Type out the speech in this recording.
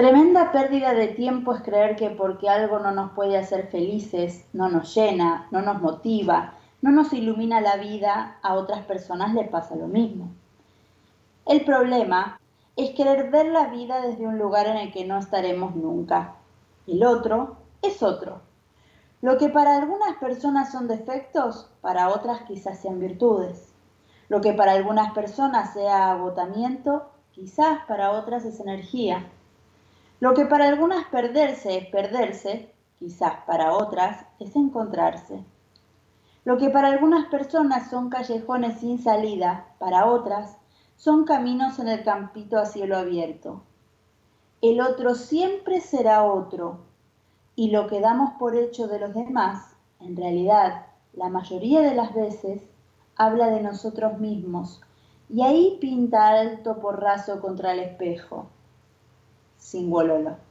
Tremenda pérdida de tiempo es creer que porque algo no nos puede hacer felices, no nos llena, no nos motiva, no nos ilumina la vida, a otras personas le pasa lo mismo. El problema es querer ver la vida desde un lugar en el que no estaremos nunca. El otro es otro. Lo que para algunas personas son defectos, para otras quizás sean virtudes. Lo que para algunas personas sea agotamiento, quizás para otras es energía. Lo que para algunas perderse es perderse, quizás para otras es encontrarse. Lo que para algunas personas son callejones sin salida, para otras son caminos en el campito a cielo abierto. El otro siempre será otro, y lo que damos por hecho de los demás, en realidad, la mayoría de las veces, habla de nosotros mismos, y ahí pinta alto porrazo contra el espejo. Singololo.